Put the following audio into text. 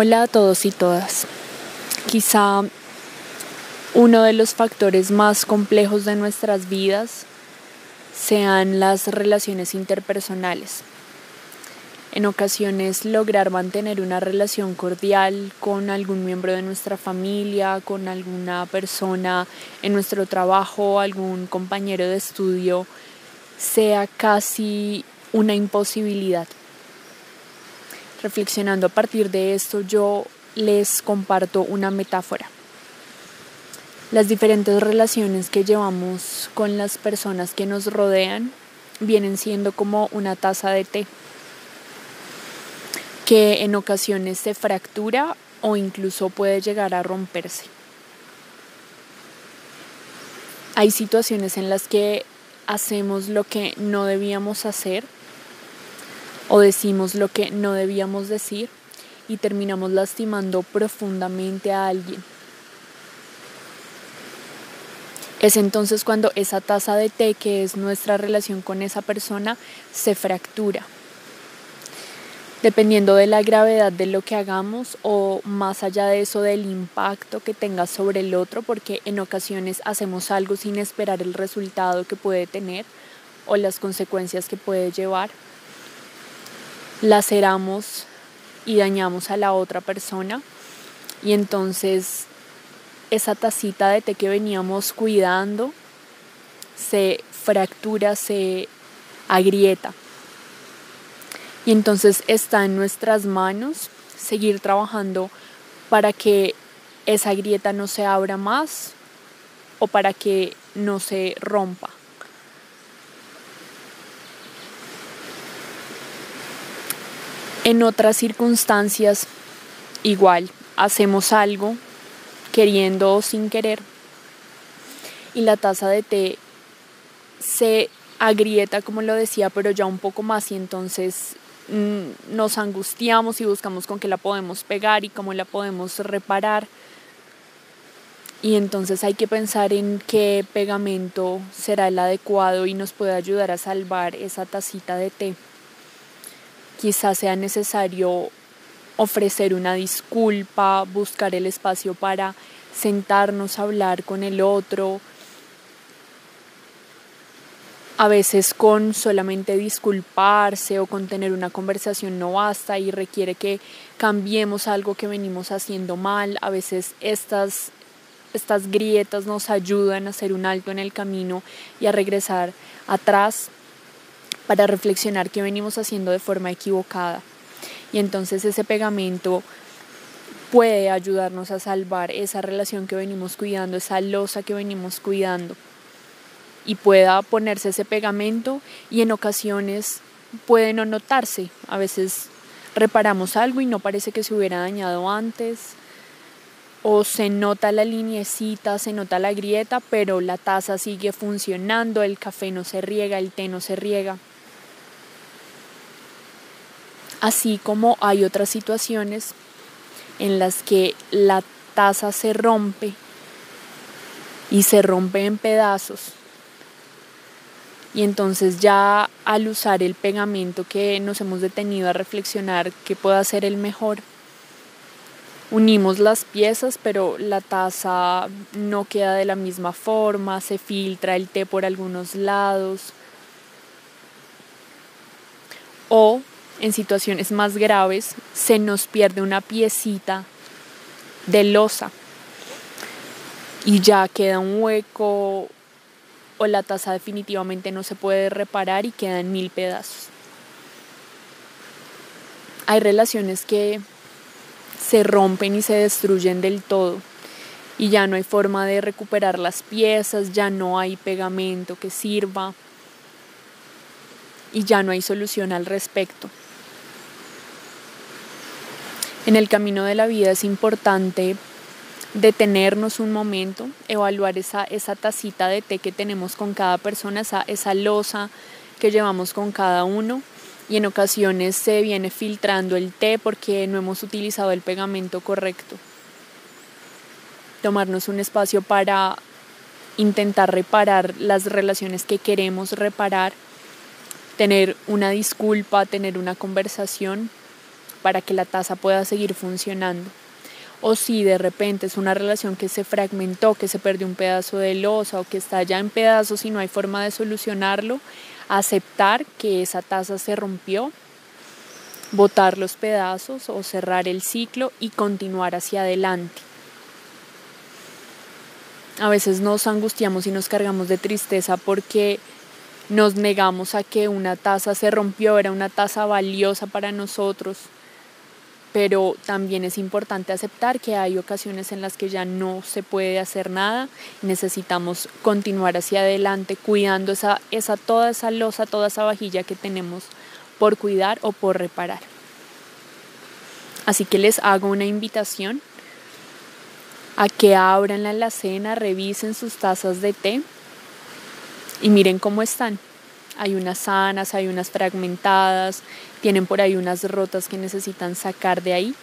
Hola a todos y todas. Quizá uno de los factores más complejos de nuestras vidas sean las relaciones interpersonales. En ocasiones lograr mantener una relación cordial con algún miembro de nuestra familia, con alguna persona en nuestro trabajo, algún compañero de estudio, sea casi una imposibilidad. Reflexionando a partir de esto, yo les comparto una metáfora. Las diferentes relaciones que llevamos con las personas que nos rodean vienen siendo como una taza de té que en ocasiones se fractura o incluso puede llegar a romperse. Hay situaciones en las que hacemos lo que no debíamos hacer o decimos lo que no debíamos decir y terminamos lastimando profundamente a alguien. Es entonces cuando esa taza de té, que es nuestra relación con esa persona, se fractura. Dependiendo de la gravedad de lo que hagamos o más allá de eso del impacto que tenga sobre el otro, porque en ocasiones hacemos algo sin esperar el resultado que puede tener o las consecuencias que puede llevar laceramos y dañamos a la otra persona y entonces esa tacita de té que veníamos cuidando se fractura, se agrieta. Y entonces está en nuestras manos seguir trabajando para que esa grieta no se abra más o para que no se rompa. En otras circunstancias, igual, hacemos algo queriendo o sin querer y la taza de té se agrieta, como lo decía, pero ya un poco más y entonces mm, nos angustiamos y buscamos con qué la podemos pegar y cómo la podemos reparar. Y entonces hay que pensar en qué pegamento será el adecuado y nos puede ayudar a salvar esa tacita de té quizás sea necesario ofrecer una disculpa, buscar el espacio para sentarnos a hablar con el otro. A veces con solamente disculparse o con tener una conversación no basta y requiere que cambiemos algo que venimos haciendo mal. A veces estas, estas grietas nos ayudan a hacer un alto en el camino y a regresar atrás para reflexionar qué venimos haciendo de forma equivocada. Y entonces ese pegamento puede ayudarnos a salvar esa relación que venimos cuidando, esa losa que venimos cuidando. Y pueda ponerse ese pegamento y en ocasiones puede no notarse. A veces reparamos algo y no parece que se hubiera dañado antes. O se nota la linecita, se nota la grieta, pero la taza sigue funcionando, el café no se riega, el té no se riega así como hay otras situaciones en las que la taza se rompe y se rompe en pedazos. Y entonces ya al usar el pegamento que nos hemos detenido a reflexionar que pueda ser el mejor, unimos las piezas, pero la taza no queda de la misma forma, se filtra el té por algunos lados. O en situaciones más graves se nos pierde una piecita de losa y ya queda un hueco o la taza definitivamente no se puede reparar y quedan mil pedazos. Hay relaciones que se rompen y se destruyen del todo y ya no hay forma de recuperar las piezas, ya no hay pegamento que sirva y ya no hay solución al respecto. En el camino de la vida es importante detenernos un momento, evaluar esa, esa tacita de té que tenemos con cada persona, esa, esa losa que llevamos con cada uno y en ocasiones se viene filtrando el té porque no hemos utilizado el pegamento correcto. Tomarnos un espacio para intentar reparar las relaciones que queremos reparar, tener una disculpa, tener una conversación para que la taza pueda seguir funcionando. O si de repente es una relación que se fragmentó, que se perdió un pedazo de losa o que está ya en pedazos y no hay forma de solucionarlo, aceptar que esa taza se rompió, botar los pedazos o cerrar el ciclo y continuar hacia adelante. A veces nos angustiamos y nos cargamos de tristeza porque nos negamos a que una taza se rompió, era una taza valiosa para nosotros, pero también es importante aceptar que hay ocasiones en las que ya no se puede hacer nada, necesitamos continuar hacia adelante cuidando esa, esa, toda esa losa, toda esa vajilla que tenemos por cuidar o por reparar. Así que les hago una invitación a que abran la alacena, revisen sus tazas de té y miren cómo están. Hay unas sanas, hay unas fragmentadas, tienen por ahí unas rotas que necesitan sacar de ahí.